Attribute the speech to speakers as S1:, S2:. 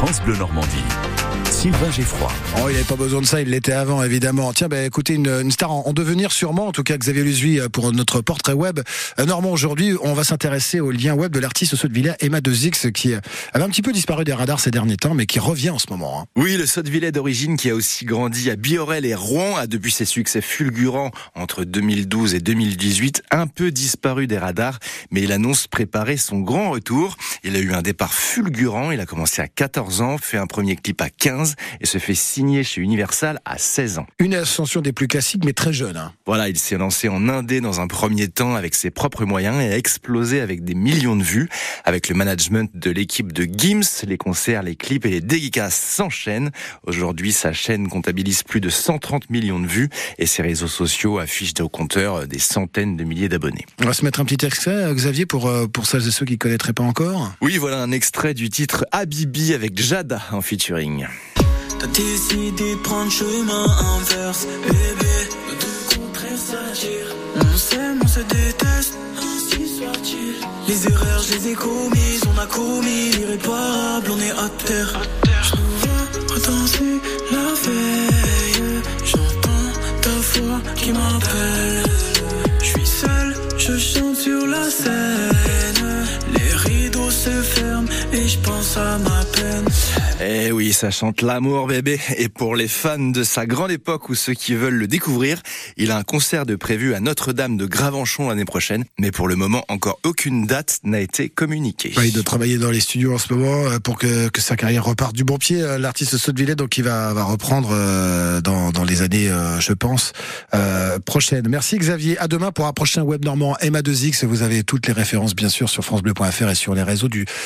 S1: France Bleu Normandie. Sylvain Geffroy.
S2: Oh, il n'avait pas besoin de ça, il l'était avant, évidemment. Tiens, bah, écoutez, une, une star en, en, devenir sûrement, en tout cas Xavier Lusui pour notre portrait web. Euh, Normand, aujourd'hui, on va s'intéresser au lien web de l'artiste Saut-de-Villers, Emma Dezix, qui avait un petit peu disparu des radars ces derniers temps, mais qui revient en ce moment. Hein.
S3: Oui, le Saut-de-Villers d'origine, qui a aussi grandi à Biorel et Rouen, a depuis ses succès fulgurants entre 2012 et 2018, un peu disparu des radars, mais il annonce préparer son grand retour. Il a eu un départ fulgurant, il a commencé à 14 ans, fait un premier clip à 15 et se fait signer chez Universal à 16 ans.
S2: Une ascension des plus classiques, mais très jeune. Hein.
S3: Voilà, il s'est lancé en indé dans un premier temps avec ses propres moyens et a explosé avec des millions de vues. Avec le management de l'équipe de Gims, les concerts, les clips et les dédicaces s'enchaînent. Aujourd'hui, sa chaîne comptabilise plus de 130 millions de vues et ses réseaux sociaux affichent au compteur des centaines de milliers d'abonnés.
S2: On va se mettre un petit extrait, Xavier, pour, euh, pour celles et ceux qui ne connaîtraient pas encore.
S3: Oui, voilà un extrait du titre Habibi avec Jada en featuring.
S4: T'as décidé de prendre chemin inverse, bébé. Nos deux contraires s'attirent. On s'aime, on se déteste, ainsi soit-il. Les erreurs, je les ai commises, on a commis l'irréparable, on est à terre. Je nous vois redanser la veille. J'entends ta voix qui m'appelle. Je suis seul, je chante sur la scène. Je pense à ma peine.
S3: Eh oui, ça chante l'amour bébé. Et pour les fans de sa grande époque ou ceux qui veulent le découvrir, il a un concert de prévu à Notre-Dame de Gravenchon l'année prochaine. Mais pour le moment, encore aucune date n'a été communiquée.
S2: Ouais, il doit travailler dans les studios en ce moment euh, pour que, que sa carrière reparte du bon pied. euh, L'artiste Sautevillers, donc il va, va reprendre euh, dans, dans les années, je pense, euh, prochaines. Merci Xavier. À demain pour un prochain web normand Emma 2X. Vous avez toutes les références bien sûr sur francebleu.fr et sur les réseaux du